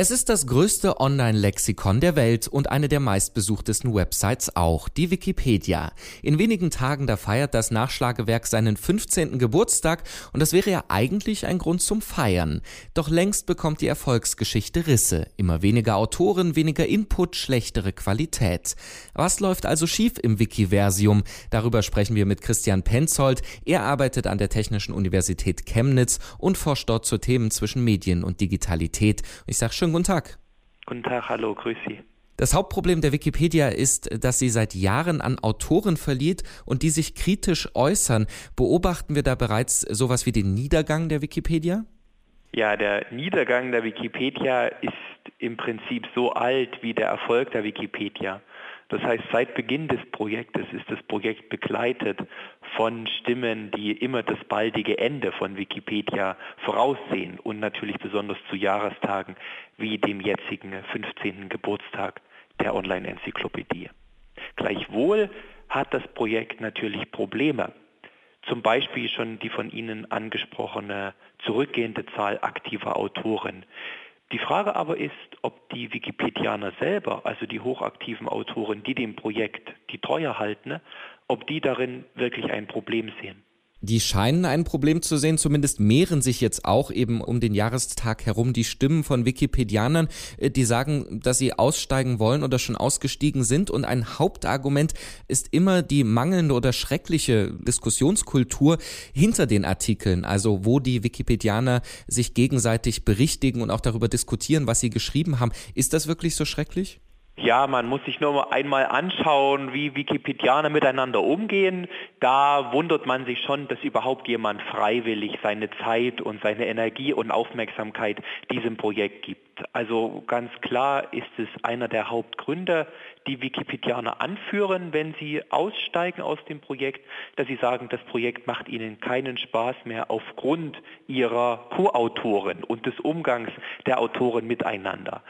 Es ist das größte Online-Lexikon der Welt und eine der meistbesuchtesten Websites auch, die Wikipedia. In wenigen Tagen da feiert das Nachschlagewerk seinen 15. Geburtstag und das wäre ja eigentlich ein Grund zum Feiern. Doch längst bekommt die Erfolgsgeschichte Risse. Immer weniger Autoren, weniger Input, schlechtere Qualität. Was läuft also schief im Wikiversium? Darüber sprechen wir mit Christian Penzold. Er arbeitet an der Technischen Universität Chemnitz und forscht dort zu Themen zwischen Medien und Digitalität. Ich sage schon Schönen guten Tag. Guten Tag, hallo, grüß Sie. Das Hauptproblem der Wikipedia ist, dass sie seit Jahren an Autoren verliert und die sich kritisch äußern. Beobachten wir da bereits sowas wie den Niedergang der Wikipedia? Ja, der Niedergang der Wikipedia ist im Prinzip so alt wie der Erfolg der Wikipedia. Das heißt, seit Beginn des Projektes ist das Projekt begleitet von Stimmen, die immer das baldige Ende von Wikipedia voraussehen und natürlich besonders zu Jahrestagen wie dem jetzigen 15. Geburtstag der Online-Enzyklopädie. Gleichwohl hat das Projekt natürlich Probleme. Zum Beispiel schon die von Ihnen angesprochene zurückgehende Zahl aktiver Autoren. Die Frage aber ist, ob die Wikipedianer selber, also die hochaktiven Autoren, die dem Projekt die Treue halten, ob die darin wirklich ein Problem sehen. Die scheinen ein Problem zu sehen, zumindest mehren sich jetzt auch eben um den Jahrestag herum die Stimmen von Wikipedianern, äh, die sagen, dass sie aussteigen wollen oder schon ausgestiegen sind. Und ein Hauptargument ist immer die mangelnde oder schreckliche Diskussionskultur hinter den Artikeln, also wo die Wikipedianer sich gegenseitig berichtigen und auch darüber diskutieren, was sie geschrieben haben. Ist das wirklich so schrecklich? Ja, man muss sich nur einmal anschauen, wie Wikipedianer miteinander umgehen. Da wundert man sich schon, dass überhaupt jemand freiwillig seine Zeit und seine Energie und Aufmerksamkeit diesem Projekt gibt. Also ganz klar ist es einer der Hauptgründe, die Wikipedianer anführen, wenn sie aussteigen aus dem Projekt, dass sie sagen, das Projekt macht ihnen keinen Spaß mehr aufgrund ihrer Co-Autoren und des Umgangs der Autoren miteinander.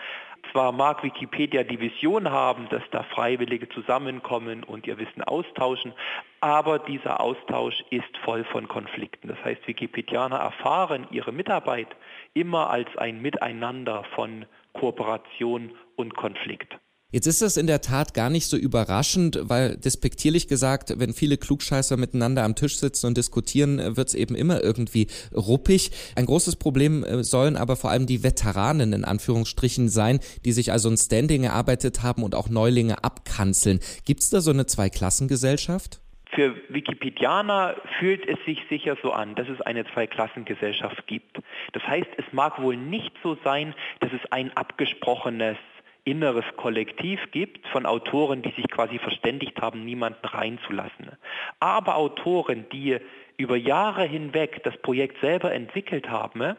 Zwar mag Wikipedia die Vision haben, dass da Freiwillige zusammenkommen und ihr Wissen austauschen, aber dieser Austausch ist voll von Konflikten. Das heißt, Wikipedianer erfahren ihre Mitarbeit immer als ein Miteinander von Kooperation und Konflikt. Jetzt ist das in der Tat gar nicht so überraschend, weil despektierlich gesagt, wenn viele Klugscheißer miteinander am Tisch sitzen und diskutieren, wird es eben immer irgendwie ruppig. Ein großes Problem äh, sollen aber vor allem die Veteranen in Anführungsstrichen sein, die sich also ein Standing erarbeitet haben und auch Neulinge abkanzeln. Gibt es da so eine Zweiklassengesellschaft? Für Wikipedianer fühlt es sich sicher so an, dass es eine Zweiklassengesellschaft gibt. Das heißt, es mag wohl nicht so sein, dass es ein abgesprochenes inneres Kollektiv gibt von Autoren, die sich quasi verständigt haben, niemanden reinzulassen. Aber Autoren, die über Jahre hinweg das Projekt selber entwickelt haben,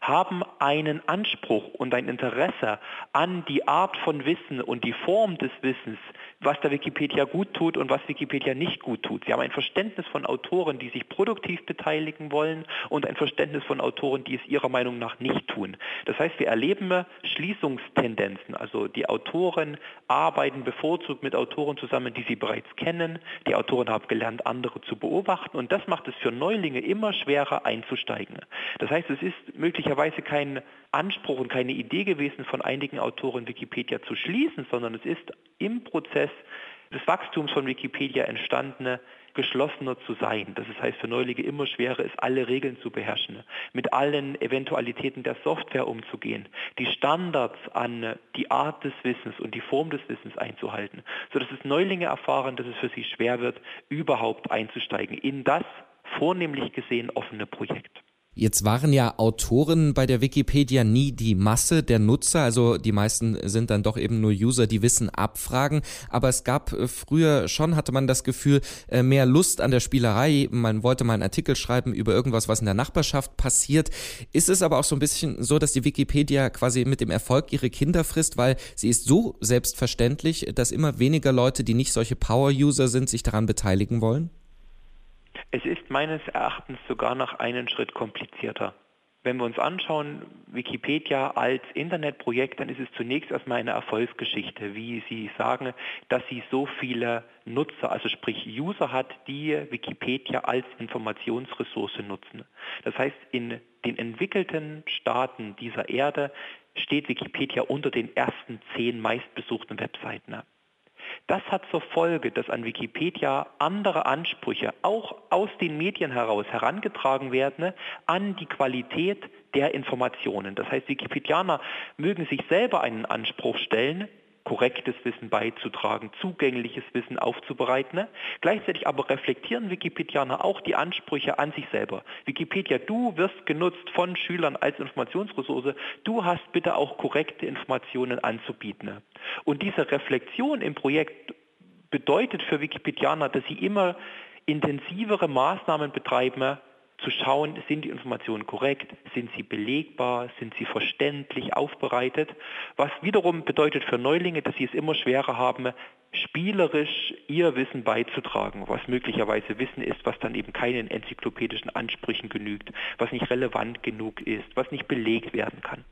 haben einen Anspruch und ein Interesse an die Art von Wissen und die Form des Wissens, was der Wikipedia gut tut und was Wikipedia nicht gut tut. Sie haben ein Verständnis von Autoren, die sich produktiv beteiligen wollen und ein Verständnis von Autoren, die es ihrer Meinung nach nicht tun. Das heißt, wir erleben Schließungstendenzen. Also die Autoren arbeiten bevorzugt mit Autoren zusammen, die sie bereits kennen. Die Autoren haben gelernt, andere zu beobachten und das macht es für Neulinge immer schwerer einzusteigen. Das heißt, es ist möglicherweise kein Anspruch und keine Idee gewesen von einigen Autoren, Wikipedia zu schließen, sondern es ist im Prozess des Wachstums von Wikipedia entstandene geschlossener zu sein. Das heißt für Neulinge immer schwerer ist, alle Regeln zu beherrschen, mit allen Eventualitäten der Software umzugehen, die Standards an die Art des Wissens und die Form des Wissens einzuhalten, sodass es Neulinge erfahren, dass es für sie schwer wird, überhaupt einzusteigen in das vornehmlich gesehen offene Projekt. Jetzt waren ja Autoren bei der Wikipedia nie die Masse der Nutzer, also die meisten sind dann doch eben nur User, die Wissen abfragen, aber es gab äh, früher schon, hatte man das Gefühl, äh, mehr Lust an der Spielerei, man wollte mal einen Artikel schreiben über irgendwas, was in der Nachbarschaft passiert. Ist es aber auch so ein bisschen so, dass die Wikipedia quasi mit dem Erfolg ihre Kinder frisst, weil sie ist so selbstverständlich, dass immer weniger Leute, die nicht solche Power-User sind, sich daran beteiligen wollen? Es ist meines Erachtens sogar noch einen Schritt komplizierter. Wenn wir uns anschauen, Wikipedia als Internetprojekt, dann ist es zunächst erstmal eine Erfolgsgeschichte, wie Sie sagen, dass sie so viele Nutzer, also sprich User hat, die Wikipedia als Informationsressource nutzen. Das heißt, in den entwickelten Staaten dieser Erde steht Wikipedia unter den ersten zehn meistbesuchten Webseiten. Das hat zur Folge, dass an Wikipedia andere Ansprüche auch aus den Medien heraus herangetragen werden an die Qualität der Informationen. Das heißt, Wikipedianer mögen sich selber einen Anspruch stellen, korrektes Wissen beizutragen, zugängliches Wissen aufzubereiten. Ne? Gleichzeitig aber reflektieren Wikipedianer auch die Ansprüche an sich selber. Wikipedia, du wirst genutzt von Schülern als Informationsressource, du hast bitte auch korrekte Informationen anzubieten. Ne? Und diese Reflexion im Projekt bedeutet für Wikipedianer, dass sie immer intensivere Maßnahmen betreiben, zu schauen, sind die Informationen korrekt, sind sie belegbar, sind sie verständlich aufbereitet, was wiederum bedeutet für Neulinge, dass sie es immer schwerer haben, spielerisch ihr Wissen beizutragen, was möglicherweise Wissen ist, was dann eben keinen enzyklopädischen Ansprüchen genügt, was nicht relevant genug ist, was nicht belegt werden kann.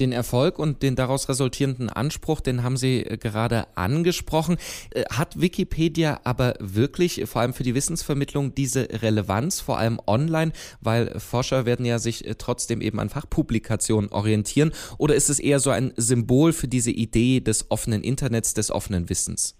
Den Erfolg und den daraus resultierenden Anspruch, den haben Sie äh, gerade angesprochen. Äh, hat Wikipedia aber wirklich, vor allem für die Wissensvermittlung, diese Relevanz, vor allem online, weil Forscher werden ja sich äh, trotzdem eben an Fachpublikationen orientieren? Oder ist es eher so ein Symbol für diese Idee des offenen Internets, des offenen Wissens?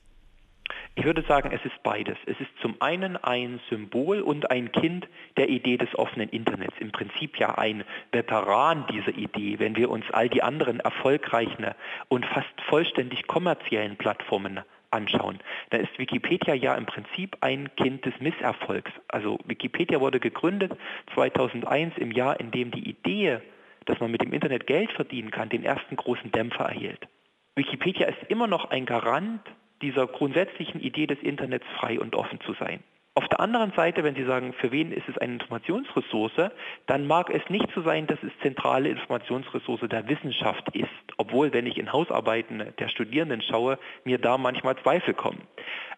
Ich würde sagen, es ist beides. Es ist zum einen ein Symbol und ein Kind der Idee des offenen Internets. Im Prinzip ja ein Veteran dieser Idee, wenn wir uns all die anderen erfolgreichen und fast vollständig kommerziellen Plattformen anschauen, dann ist Wikipedia ja im Prinzip ein Kind des Misserfolgs. Also Wikipedia wurde gegründet 2001 im Jahr, in dem die Idee, dass man mit dem Internet Geld verdienen kann, den ersten großen Dämpfer erhielt. Wikipedia ist immer noch ein Garant dieser grundsätzlichen Idee des Internets frei und offen zu sein. Auf der anderen Seite, wenn Sie sagen, für wen ist es eine Informationsressource, dann mag es nicht so sein, dass es zentrale Informationsressource der Wissenschaft ist, obwohl, wenn ich in Hausarbeiten der Studierenden schaue, mir da manchmal Zweifel kommen.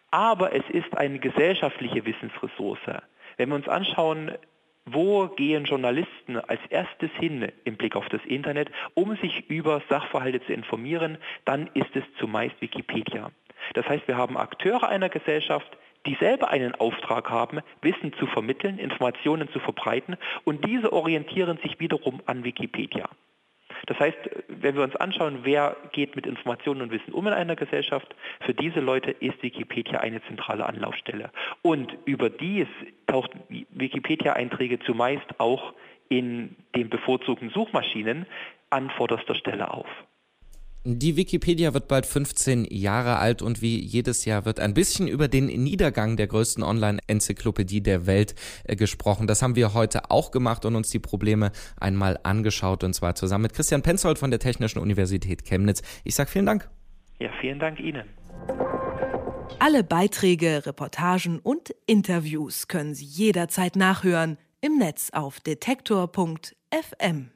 Aber es ist eine gesellschaftliche Wissensressource. Wenn wir uns anschauen, wo gehen Journalisten als erstes hin im Blick auf das Internet, um sich über Sachverhalte zu informieren, dann ist es zumeist Wikipedia. Das heißt, wir haben Akteure einer Gesellschaft, die selber einen Auftrag haben, Wissen zu vermitteln, Informationen zu verbreiten und diese orientieren sich wiederum an Wikipedia. Das heißt, wenn wir uns anschauen, wer geht mit Informationen und Wissen um in einer Gesellschaft, für diese Leute ist Wikipedia eine zentrale Anlaufstelle. Und überdies taucht Wikipedia-Einträge zumeist auch in den bevorzugten Suchmaschinen an vorderster Stelle auf. Die Wikipedia wird bald 15 Jahre alt und wie jedes Jahr wird ein bisschen über den Niedergang der größten Online-Enzyklopädie der Welt äh, gesprochen. Das haben wir heute auch gemacht und uns die Probleme einmal angeschaut und zwar zusammen mit Christian Penzold von der Technischen Universität Chemnitz. Ich sage vielen Dank. Ja, vielen Dank Ihnen. Alle Beiträge, Reportagen und Interviews können Sie jederzeit nachhören im Netz auf detektor.fm.